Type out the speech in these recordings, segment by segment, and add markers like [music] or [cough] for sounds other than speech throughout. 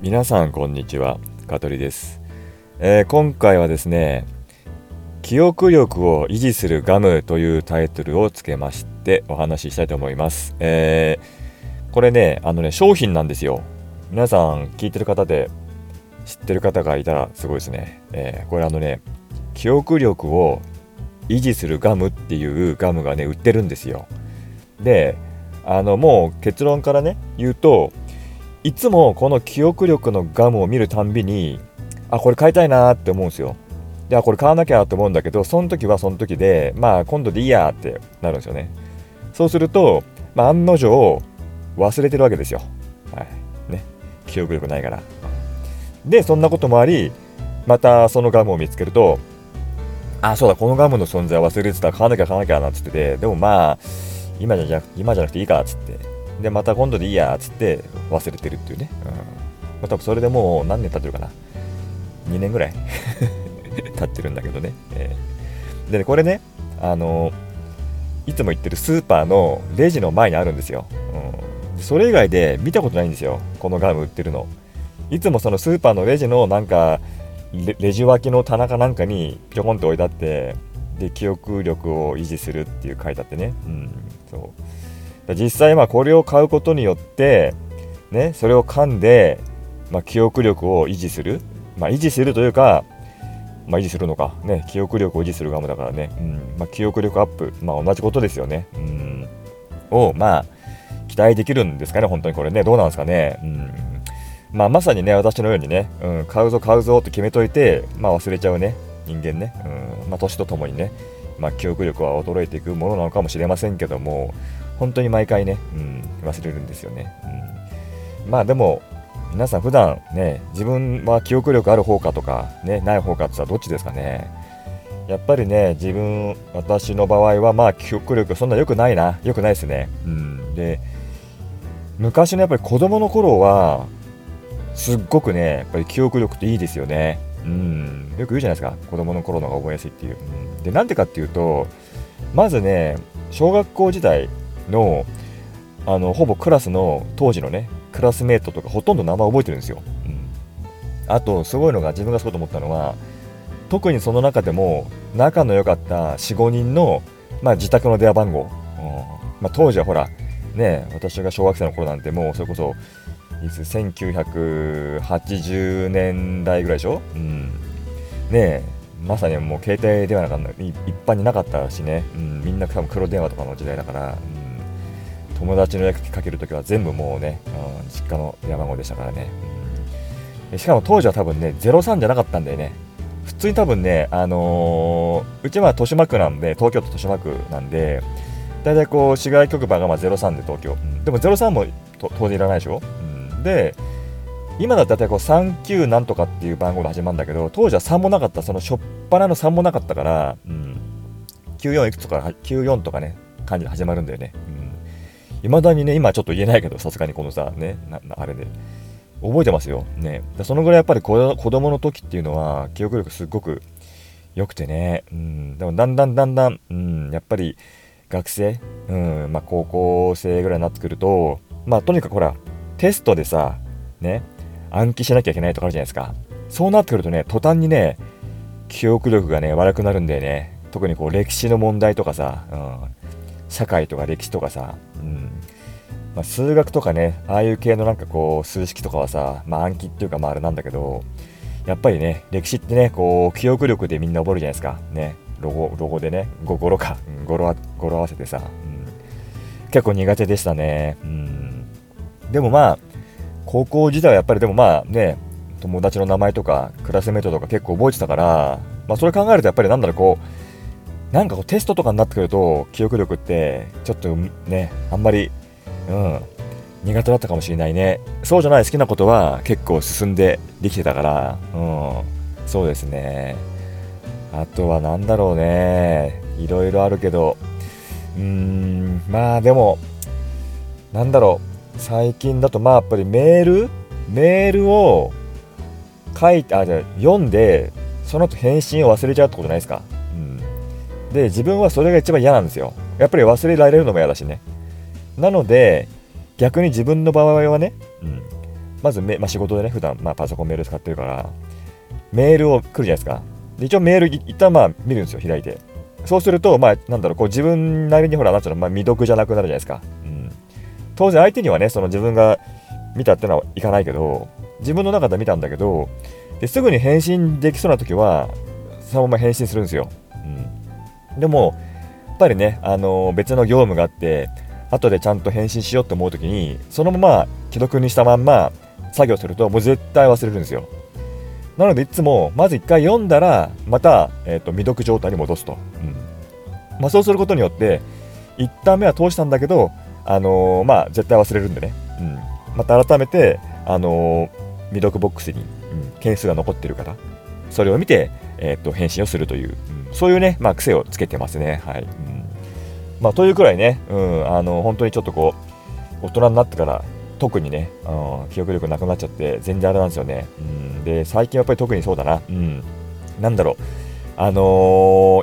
皆さんこんにちは香取です、えー、今回はですね記憶力を維持するガムというタイトルをつけましてお話ししたいと思います、えー、これねあのね商品なんですよ。皆さん聞いてる方で知ってる方がいたらすごいですね、えー、これあのね記憶力を維持するガムっていうガムがね売ってるんですよ。であのもう結論からね言うといつもこの記憶力のガムを見るたんびにあこれ買いたいなって思うんですよ。ではこれ買わなきゃと思うんだけどその時はその時でまあ今度でいいやってなるんですよね。そうすると、まあ、案の定忘れてるわけですよ。はい。ね。記憶力ないから。でそんなこともありまたそのガムを見つけるとあそうだこのガムの存在忘れてた。買わなきゃ買わなきゃなっつってて。でもまあ今じゃ今じゃなくていいかっつって。で、また今度でいいやっつって忘れてるっていうね。うん。まあ、多分それでもう何年経ってるかな。2年ぐらい [laughs] 経ってるんだけどね。えー、で、ね、これね、あのいつも行ってるスーパーのレジの前にあるんですよ。うん、それ以外で見たことないんですよ。このガム売ってるの。いつもそのスーパーのレジのなんかレ、レジ脇の棚かなんかにぴょこんと置いてあって、で、記憶力を維持するっていう書いてあってね。うん、そう。実際まあこれを買うことによってねそれを噛んで、まあ、記憶力を維持する、まあ、維持するというか、まあ、維持するのか。ね記憶力を維持するガムだからね、うん。まあ、記憶力アップ、まあ、同じことですよね、うん、をまあ期待できるんですかね本当にこれね。どうなんですかね、うん。まあ、まさにね私のようにね、うん、買うぞ買うぞって決めといて、まあ、忘れちゃうね。人間ね、うん。まあ、年とともにね、まあ、記憶力は衰えていくものなのかもしれませんけども本当に毎回ね、うん、忘れるんですよね。うん、まあでも、皆さん普段ね、自分は記憶力ある方かとか、ね、ない方かって言ったらどっちですかね。やっぱりね、自分、私の場合は、まあ記憶力そんな良くないな。良くないですね。うん。で、昔のやっぱり子供の頃は、すっごくね、やっぱり記憶力っていいですよね。うん。よく言うじゃないですか。子供の頃の方が覚えやすいっていう。うん、で、なんでかっていうと、まずね、小学校時代、のあのほぼクラスの当時のねクラスメートとかほとんど名前覚えてるんですよ、うん、あとすごいのが自分がそうと思ったのは特にその中でも仲の良かった45人の、まあ、自宅の電話番号、うん。まあ、当時はほらね私が小学生の頃なんてもうそれこそいつ1980年代ぐらいでしょ、うん、ねまさにもう携帯電話なんか一般になかったしね、うん、みんな多分黒電話とかの時代だから、友達の役かけるときは全部もうね、うん、実家の電話番号でしたからね、うん、しかも当時は多分ね03じゃなかったんだよね。普通に多分ね、あのー、うちは豊島区なんで東京都豊島区なんで大体こう市外局番がまあ03で東京、うん、でも03も当然いらないでしょ、うん、で今だったらこう39なんとかっていう番号で始まるんだけど当時は3もなかった。その初っ端の3もなかったから、うん、94いくつとか94とかね感じで始まるんだよね、うん。いまだにね、今ちょっと言えないけど、さすがにこのさ、ね、あれで。覚えてますよ。ね。そのぐらいやっぱり子供の時っていうのは、記憶力すっごく良くてね。うん。でもだんだんだんだん、うん、やっぱり学生、うん、まあ高校生ぐらいになってくると、まあとにかくほら、テストでさ、ね、暗記しなきゃいけないとかあるじゃないですか。そうなってくるとね、途端にね、記憶力がね、悪くなるんだよね。特にこう歴史の問題とかさ、うん、社会とか歴史とかさ、うん。まあ、数学とかねああいう系のなんかこう数式とかはさ、まあ、暗記っていうかまああれなんだけどやっぱりね歴史ってねこう記憶力でみんな覚えるじゃないですか。ね。ロゴロゴでね語呂か、語呂語呂合わせてさ、うん、結構苦手でしたね、うん、でもまあ高校時代はやっぱりでもまあね友達の名前とかクラスメートとか結構覚えてたから、まあ、それ考えるとやっぱりなんだろうこうなんかこうテストとかになってくると記憶力ってちょっとねあんまりうん苦手だったかもしれないね。そうじゃない好きなことは結構進んでできてたからうんそうですね。あとは何だろうね。いろいろあるけどうーんまあでもなんだろう。最近だとまあやっぱりメール？メールを書いてあじゃ読んでその後返信を忘れちゃうってことじゃないですか？で自分はそれが一番嫌なんですよ。やっぱり忘れられるのも嫌だしね。なので逆に自分の場合はね、うん、まずめまあ、仕事でね普段まあパソコンメール使ってるからメールを来るじゃないですか。で一応メール一旦まあ見るんですよ開いて。そうするとまあなんだろうこう自分なりにほらなんつうの、まあ、未読じゃなくなるじゃないですか、うん、当然相手にはねその自分が見たってのはいかないけど自分の中で見たんだけどですぐに返信できそうな時はそのまま返信するんですよ、うん、でもやっぱりね、あの、別の業務があって後でちゃんと返信しようと思う時にそのまま既読にしたまんま作業するともう絶対忘れるんですよ。なのでいつもまず1回読んだらまた、えーと、未読状態に戻すと、うん。まあ、そうすることによって1旦目は通したんだけど、あのー、まあ、絶対忘れるんでね、うん、また改めて、あのー、未読ボックスに、うん、件数が残ってる方それを見て、えーと、返信をするという、うん、そういうね、まあ、癖をつけてますね。はい。うん。まあ、というくらいね、うん、あの本当にちょっとこう大人になってから特にね、うん、記憶力なくなっちゃって全然あれなんですよね、うん、で最近やっぱり特にそうだな、うん、なんだろう。あの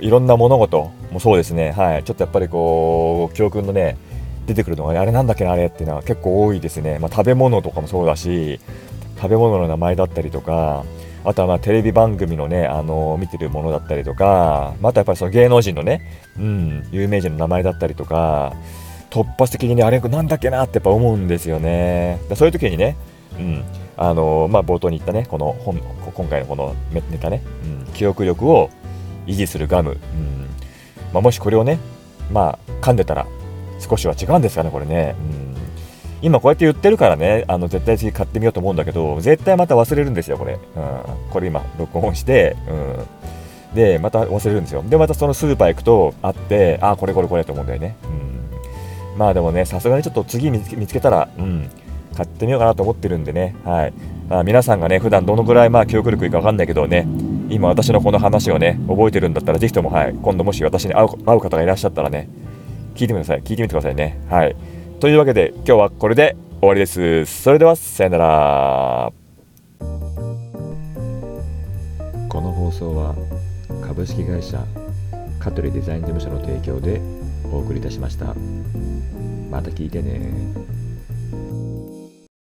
ー、いろんな物事もそうですね。はい。ちょっとやっぱりこう記憶のね出てくるのがあれなんだっけなあれっていうのは結構多いですね、まあ、食べ物とかもそうだし食べ物の名前だったりとかあとはまあテレビ番組のね、あのー、見てるものだったりとか、またやっぱりその芸能人のね、うん、有名人の名前だったりとか、突発的に、ね、あれなんだっけなってやっぱ思うんですよね。そういう時にね、うん、あのー、まあ、冒頭に言ったね、この本、今回のこのネタね、うん、記憶力を維持するガム、うんまあ、もしこれをね、まあ、噛んでたら少しは違うんですかね、これね。うん今こうやって言ってるからね、あの絶対次買ってみようと思うんだけど、絶対また忘れるんですよ、これ。うん、これ今、録音して、うん、で、また忘れるんですよ。で、またそのスーパー行くと、あって、あ、これこれこれと思うんだよね。うん、まあでもね、さすがにちょっと次見つけたら、うん、買ってみようかなと思ってるんでね、はい。まあ、皆さんがね、普段どのぐらいまあ記憶力いいか分かんないけどね、今私のこの話をね、覚えてるんだったら、ぜひとも、はい、今度もし私に会う会う方がいらっしゃったらね、聞いてみてください。聞いてみてくださいね。はい。というわけで今日はこれで終わりです。それではさよなら。この放送は株式会社香取デザイン事務所の提供でお送りいたしました。また聞いてね